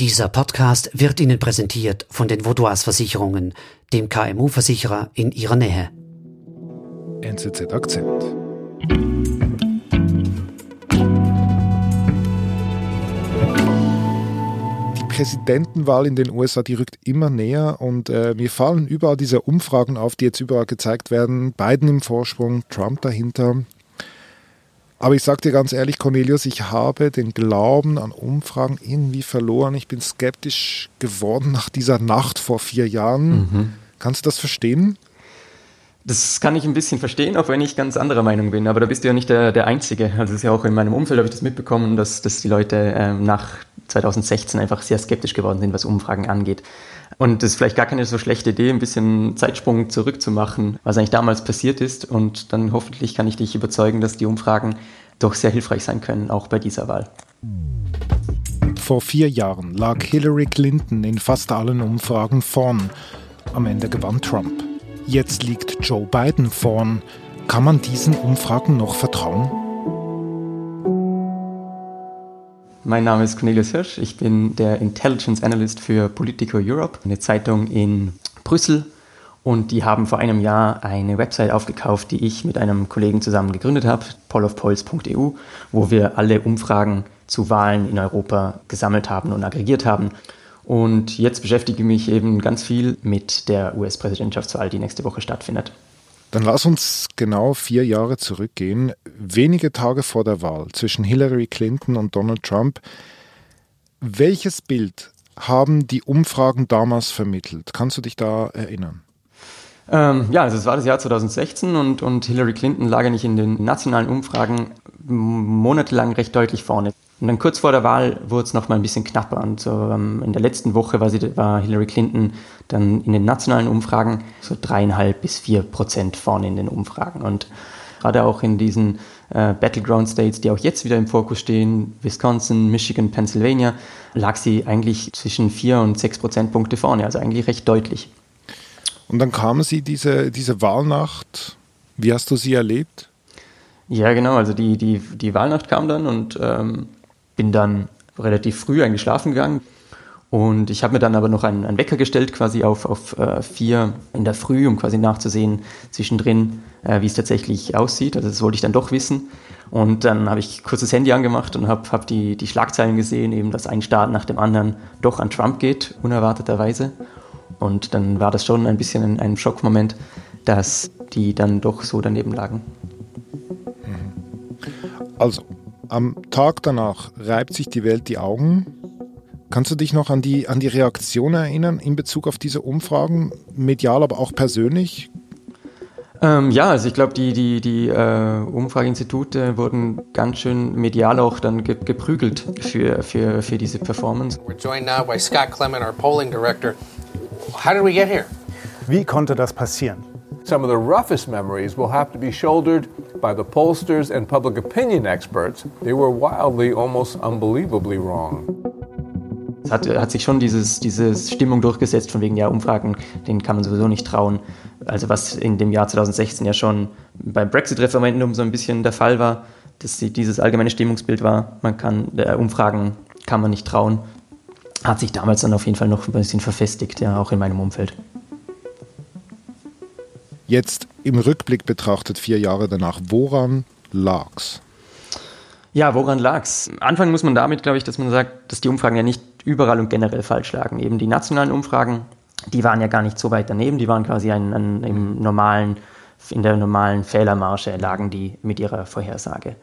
Dieser Podcast wird Ihnen präsentiert von den Vaudois Versicherungen, dem KMU-Versicherer in Ihrer Nähe. NZZ Akzent. Die Präsidentenwahl in den USA, die rückt immer näher und äh, mir fallen überall diese Umfragen auf, die jetzt überall gezeigt werden. Biden im Vorsprung, Trump dahinter. Aber ich sage dir ganz ehrlich, Cornelius, ich habe den Glauben an Umfragen irgendwie verloren. Ich bin skeptisch geworden nach dieser Nacht vor vier Jahren. Mhm. Kannst du das verstehen? Das kann ich ein bisschen verstehen, auch wenn ich ganz anderer Meinung bin. Aber da bist du ja nicht der, der Einzige. Also ist ja auch in meinem Umfeld habe ich das mitbekommen, dass, dass die Leute äh, nach 2016 einfach sehr skeptisch geworden sind, was Umfragen angeht. Und es ist vielleicht gar keine so schlechte Idee, ein bisschen Zeitsprung zurückzumachen, was eigentlich damals passiert ist. Und dann hoffentlich kann ich dich überzeugen, dass die Umfragen doch sehr hilfreich sein können, auch bei dieser Wahl. Vor vier Jahren lag Hillary Clinton in fast allen Umfragen vorn. Am Ende gewann Trump. Jetzt liegt Joe Biden vorn. Kann man diesen Umfragen noch vertrauen? Mein Name ist Cornelius Hirsch. Ich bin der Intelligence Analyst für Politico Europe, eine Zeitung in Brüssel. Und die haben vor einem Jahr eine Website aufgekauft, die ich mit einem Kollegen zusammen gegründet habe, polofpolls.eu, wo wir alle Umfragen zu Wahlen in Europa gesammelt haben und aggregiert haben. Und jetzt beschäftige ich mich eben ganz viel mit der US-Präsidentschaftswahl, die nächste Woche stattfindet. Dann lass uns genau vier Jahre zurückgehen. Wenige Tage vor der Wahl zwischen Hillary Clinton und Donald Trump. Welches Bild haben die Umfragen damals vermittelt? Kannst du dich da erinnern? Ähm, ja, also es war das Jahr 2016 und, und Hillary Clinton lag ja nicht in den nationalen Umfragen monatelang recht deutlich vorne. Und dann kurz vor der Wahl wurde es noch mal ein bisschen knapper. Und so ähm, in der letzten Woche war, sie, war Hillary Clinton dann in den nationalen Umfragen so dreieinhalb bis vier Prozent vorne in den Umfragen. Und gerade auch in diesen äh, Battleground States, die auch jetzt wieder im Fokus stehen, Wisconsin, Michigan, Pennsylvania, lag sie eigentlich zwischen vier und sechs Prozentpunkte vorne, also eigentlich recht deutlich. Und dann kam sie, diese, diese Wahlnacht. Wie hast du sie erlebt? Ja, genau. Also die, die, die Wahlnacht kam dann und ähm, bin dann relativ früh eigentlich schlafen gegangen. Und ich habe mir dann aber noch einen, einen, Wecker gestellt, quasi auf, auf äh, vier in der Früh, um quasi nachzusehen zwischendrin, äh, wie es tatsächlich aussieht. Also das wollte ich dann doch wissen. Und dann habe ich kurz das Handy angemacht und habe hab die, die Schlagzeilen gesehen, eben dass ein Staat nach dem anderen doch an Trump geht, unerwarteterweise. Und dann war das schon ein bisschen ein, ein Schockmoment, dass die dann doch so daneben lagen. Also, am Tag danach reibt sich die Welt die Augen. Kannst du dich noch an die, an die Reaktion erinnern in Bezug auf diese Umfragen, medial, aber auch persönlich? Ähm, ja, also ich glaube, die, die, die äh, Umfrageinstitute wurden ganz schön medial auch dann ge geprügelt für, für, für diese Performance. We're joined now by Scott Clement, our polling director. How did we get here? Wie konnte das passieren? Some of the roughest memories will have to be shouldered by the pollsters and public opinion experts. They were wildly, almost unbelievably wrong. Es hat, hat sich schon dieses, diese Stimmung durchgesetzt, von wegen, ja, Umfragen, denen kann man sowieso nicht trauen. Also was in dem Jahr 2016 ja schon beim Brexit-Referendum so ein bisschen der Fall war, dass dieses allgemeine Stimmungsbild war, man kann, äh, Umfragen kann man nicht trauen, hat sich damals dann auf jeden Fall noch ein bisschen verfestigt, ja, auch in meinem Umfeld. Jetzt im Rückblick betrachtet, vier Jahre danach, woran lag's? Ja, woran lag's? Anfangen muss man damit, glaube ich, dass man sagt, dass die Umfragen ja nicht überall und generell falsch lagen. Eben die nationalen Umfragen, die waren ja gar nicht so weit daneben, die waren quasi ein, ein, im normalen, in der normalen Fehlermarge lagen die mit ihrer Vorhersage.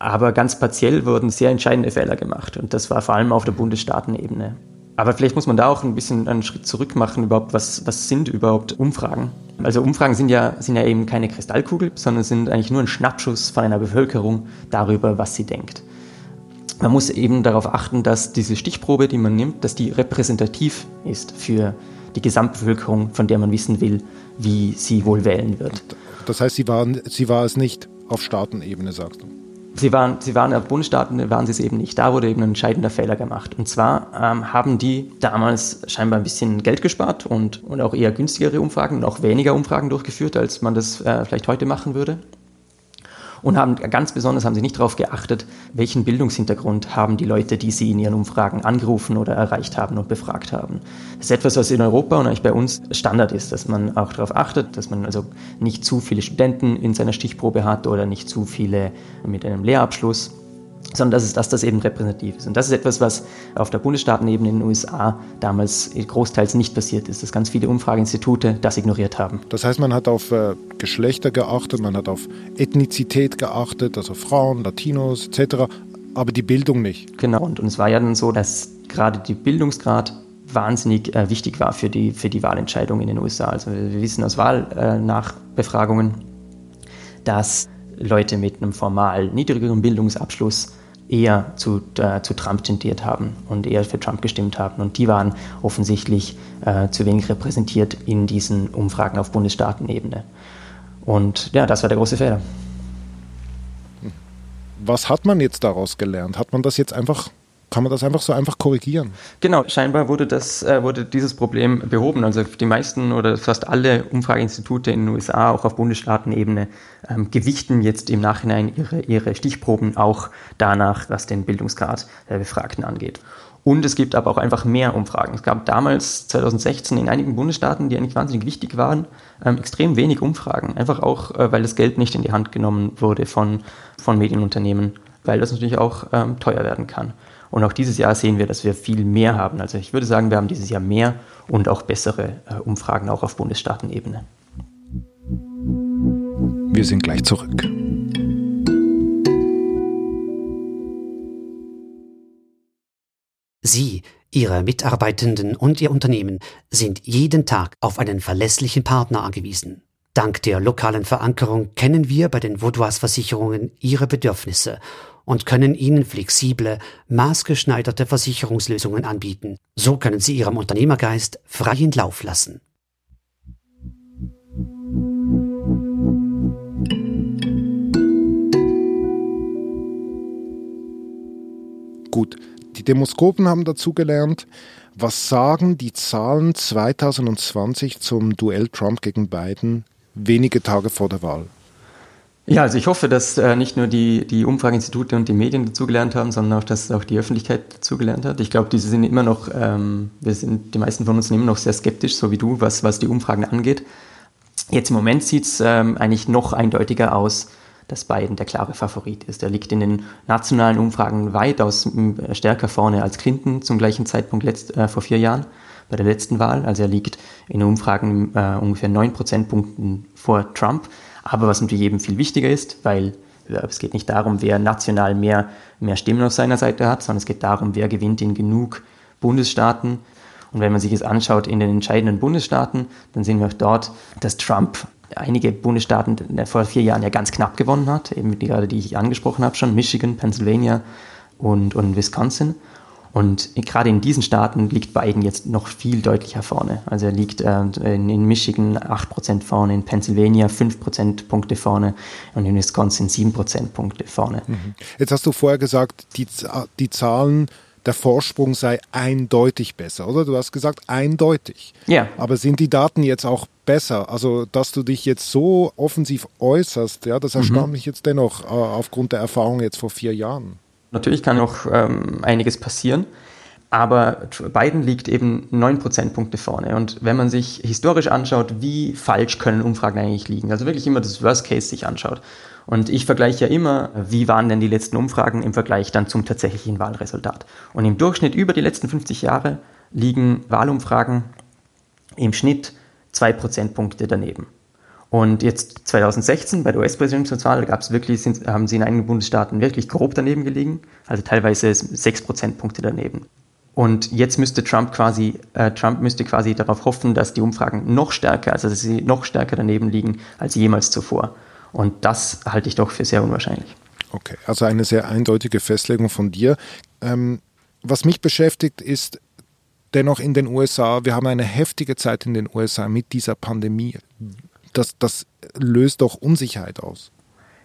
Aber ganz partiell wurden sehr entscheidende Fehler gemacht und das war vor allem auf der Bundesstaatenebene. Aber vielleicht muss man da auch ein bisschen einen Schritt zurück machen, überhaupt, was, was sind überhaupt Umfragen? Also Umfragen sind ja, sind ja eben keine Kristallkugel, sondern sind eigentlich nur ein Schnappschuss von einer Bevölkerung darüber, was sie denkt. Man muss eben darauf achten, dass diese Stichprobe, die man nimmt, dass die repräsentativ ist für die Gesamtbevölkerung, von der man wissen will, wie sie wohl wählen wird. Das heißt, sie, waren, sie war es nicht auf Staatenebene, sagst du? Sie waren, sie waren auf Bundesstaaten, waren sie es eben nicht. Da wurde eben ein entscheidender Fehler gemacht. Und zwar ähm, haben die damals scheinbar ein bisschen Geld gespart und, und auch eher günstigere Umfragen und auch weniger Umfragen durchgeführt, als man das äh, vielleicht heute machen würde. Und haben ganz besonders haben sie nicht darauf geachtet, welchen Bildungshintergrund haben die Leute, die sie in ihren Umfragen angerufen oder erreicht haben und befragt haben. Das ist etwas, was in Europa und eigentlich bei uns Standard ist, dass man auch darauf achtet, dass man also nicht zu viele Studenten in seiner Stichprobe hat oder nicht zu viele mit einem Lehrabschluss sondern dass, es, dass das eben repräsentativ ist. Und das ist etwas, was auf der Bundesstaatenebene in den USA damals großteils nicht passiert ist, dass ganz viele Umfrageinstitute das ignoriert haben. Das heißt, man hat auf äh, Geschlechter geachtet, man hat auf Ethnizität geachtet, also Frauen, Latinos etc., aber die Bildung nicht. Genau, und, und es war ja dann so, dass gerade die Bildungsgrad wahnsinnig äh, wichtig war für die, für die Wahlentscheidung in den USA. Also wir wissen aus Wahlnachbefragungen, äh, dass Leute mit einem formal niedrigeren Bildungsabschluss eher zu, äh, zu Trump tendiert haben und eher für Trump gestimmt haben. Und die waren offensichtlich äh, zu wenig repräsentiert in diesen Umfragen auf Bundesstaatenebene. Und ja, das war der große Fehler. Was hat man jetzt daraus gelernt? Hat man das jetzt einfach kann man das einfach so einfach korrigieren? Genau, scheinbar wurde, das, äh, wurde dieses Problem behoben. Also die meisten oder fast alle Umfrageinstitute in den USA, auch auf Bundesstaatenebene, ähm, gewichten jetzt im Nachhinein ihre, ihre Stichproben auch danach, was den Bildungsgrad der Befragten angeht. Und es gibt aber auch einfach mehr Umfragen. Es gab damals, 2016, in einigen Bundesstaaten, die eigentlich wahnsinnig wichtig waren, ähm, extrem wenig Umfragen. Einfach auch, äh, weil das Geld nicht in die Hand genommen wurde von, von Medienunternehmen, weil das natürlich auch ähm, teuer werden kann. Und auch dieses Jahr sehen wir, dass wir viel mehr haben. Also ich würde sagen, wir haben dieses Jahr mehr und auch bessere äh, Umfragen auch auf Bundesstaatenebene. Wir sind gleich zurück. Sie, Ihre Mitarbeitenden und Ihr Unternehmen sind jeden Tag auf einen verlässlichen Partner angewiesen. Dank der lokalen Verankerung kennen wir bei den Vaudois Versicherungen Ihre Bedürfnisse und können Ihnen flexible, maßgeschneiderte Versicherungslösungen anbieten. So können Sie Ihrem Unternehmergeist freien Lauf lassen. Gut, die Demoskopen haben dazugelernt. Was sagen die Zahlen 2020 zum Duell Trump gegen Biden wenige Tage vor der Wahl? Ja, also ich hoffe, dass äh, nicht nur die, die Umfrageinstitute und die Medien dazugelernt haben, sondern auch, dass auch die Öffentlichkeit dazugelernt hat. Ich glaube, diese sind immer noch, ähm, wir sind, die meisten von uns sind immer noch sehr skeptisch, so wie du, was, was die Umfragen angeht. Jetzt im Moment sieht es ähm, eigentlich noch eindeutiger aus, dass Biden der klare Favorit ist. Er liegt in den nationalen Umfragen weitaus stärker vorne als Clinton zum gleichen Zeitpunkt letzt, äh, vor vier Jahren bei der letzten Wahl. Also er liegt in Umfragen äh, ungefähr neun Prozentpunkten vor Trump. Aber was natürlich eben viel wichtiger ist, weil es geht nicht darum, wer national mehr, mehr Stimmen auf seiner Seite hat, sondern es geht darum, wer gewinnt in genug Bundesstaaten. Und wenn man sich es anschaut in den entscheidenden Bundesstaaten, dann sehen wir auch dort, dass Trump einige Bundesstaaten vor vier Jahren ja ganz knapp gewonnen hat, eben die gerade die ich angesprochen habe schon, Michigan, Pennsylvania und, und Wisconsin. Und gerade in diesen Staaten liegt Biden jetzt noch viel deutlicher vorne. Also er liegt äh, in, in, Michigan 8% vorne, in Pennsylvania 5% Punkte vorne und in Wisconsin 7% Punkte vorne. Mhm. Jetzt hast du vorher gesagt, die, die Zahlen, der Vorsprung sei eindeutig besser, oder? Du hast gesagt eindeutig. Ja. Aber sind die Daten jetzt auch besser? Also, dass du dich jetzt so offensiv äußerst, ja, das erstaunt mhm. mich jetzt dennoch äh, aufgrund der Erfahrung jetzt vor vier Jahren. Natürlich kann noch ähm, einiges passieren, aber Biden liegt eben neun Prozentpunkte vorne. Und wenn man sich historisch anschaut, wie falsch können Umfragen eigentlich liegen, also wirklich immer das Worst Case sich anschaut. Und ich vergleiche ja immer, wie waren denn die letzten Umfragen im Vergleich dann zum tatsächlichen Wahlresultat. Und im Durchschnitt über die letzten 50 Jahre liegen Wahlumfragen im Schnitt zwei Prozentpunkte daneben. Und jetzt 2016 bei der US-Präsidentschaftswahl gab es wirklich, sind, haben sie in einigen Bundesstaaten wirklich grob daneben gelegen, also teilweise sechs Prozentpunkte daneben. Und jetzt müsste Trump quasi, äh, Trump müsste quasi darauf hoffen, dass die Umfragen noch stärker, also dass sie noch stärker daneben liegen als jemals zuvor. Und das halte ich doch für sehr unwahrscheinlich. Okay, also eine sehr eindeutige Festlegung von dir. Ähm, was mich beschäftigt, ist dennoch in den USA, wir haben eine heftige Zeit in den USA mit dieser Pandemie das, das löst doch Unsicherheit aus.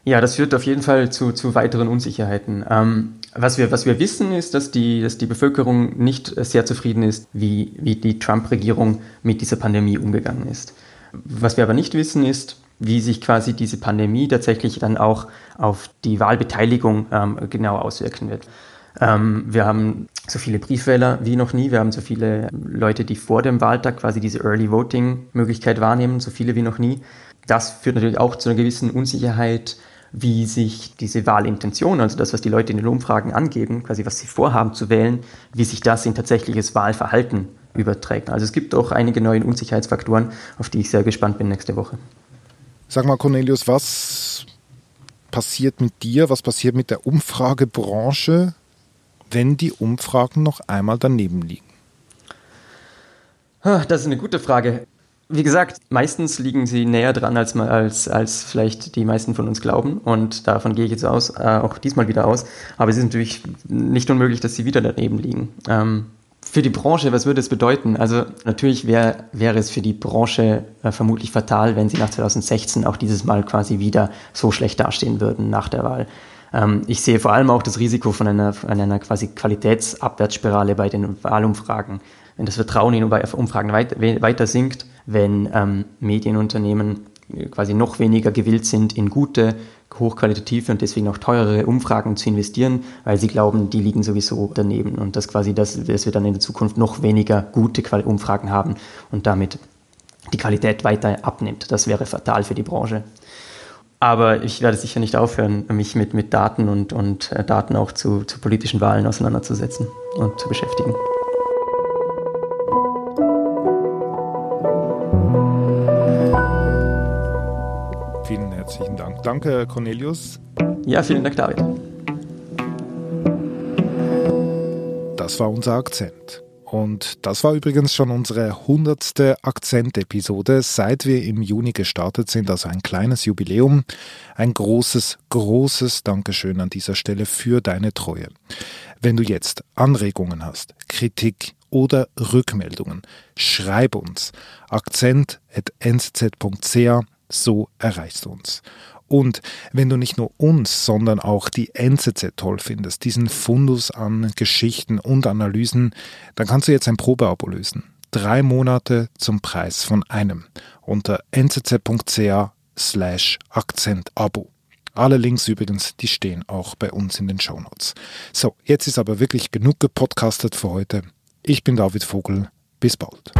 Ja, das führt auf jeden Fall zu, zu weiteren Unsicherheiten. Ähm, was, wir, was wir wissen, ist, dass die, dass die Bevölkerung nicht sehr zufrieden ist, wie, wie die Trump-Regierung mit dieser Pandemie umgegangen ist. Was wir aber nicht wissen, ist, wie sich quasi diese Pandemie tatsächlich dann auch auf die Wahlbeteiligung ähm, genau auswirken wird. Ähm, wir haben so viele Briefwähler wie noch nie. Wir haben so viele Leute, die vor dem Wahltag quasi diese Early Voting Möglichkeit wahrnehmen, so viele wie noch nie. Das führt natürlich auch zu einer gewissen Unsicherheit, wie sich diese Wahlintention, also das, was die Leute in den Umfragen angeben, quasi was sie vorhaben zu wählen, wie sich das in tatsächliches Wahlverhalten überträgt. Also es gibt auch einige neue Unsicherheitsfaktoren, auf die ich sehr gespannt bin nächste Woche. Sag mal, Cornelius, was passiert mit dir, was passiert mit der Umfragebranche, wenn die Umfragen noch einmal daneben liegen? Das ist eine gute Frage. Wie gesagt, meistens liegen sie näher dran, als, als, als vielleicht die meisten von uns glauben. Und davon gehe ich jetzt aus, äh, auch diesmal wieder aus. Aber es ist natürlich nicht unmöglich, dass sie wieder daneben liegen. Ähm, für die Branche, was würde es bedeuten? Also natürlich wär, wäre es für die Branche äh, vermutlich fatal, wenn sie nach 2016 auch dieses Mal quasi wieder so schlecht dastehen würden nach der Wahl. Ähm, ich sehe vor allem auch das Risiko von einer, von einer quasi Qualitätsabwärtsspirale bei den Wahlumfragen. Wenn das Vertrauen in Umfragen weit, weiter sinkt, wenn ähm, Medienunternehmen quasi noch weniger gewillt sind, in gute, hochqualitative und deswegen auch teurere Umfragen zu investieren, weil sie glauben, die liegen sowieso daneben und dass quasi das, dass wir dann in der Zukunft noch weniger gute Umfragen haben und damit die Qualität weiter abnimmt. Das wäre fatal für die Branche. Aber ich werde sicher nicht aufhören, mich mit, mit Daten und, und äh, Daten auch zu, zu politischen Wahlen auseinanderzusetzen und zu beschäftigen. Vielen herzlichen Dank. Danke, Cornelius. Ja, vielen Dank, David. Das war unser Akzent. Und das war übrigens schon unsere hundertste Akzent-Episode, seit wir im Juni gestartet sind, also ein kleines Jubiläum. Ein großes, großes Dankeschön an dieser Stelle für deine Treue. Wenn du jetzt Anregungen hast, Kritik oder Rückmeldungen, schreib uns akzent.nz.ch so erreichst du uns. Und wenn du nicht nur uns, sondern auch die NZZ toll findest, diesen Fundus an Geschichten und Analysen, dann kannst du jetzt ein Probeabo lösen. Drei Monate zum Preis von einem unter nzz.ch slash Akzentabo. Alle Links übrigens, die stehen auch bei uns in den Shownotes. So, jetzt ist aber wirklich genug gepodcastet für heute. Ich bin David Vogel. Bis bald.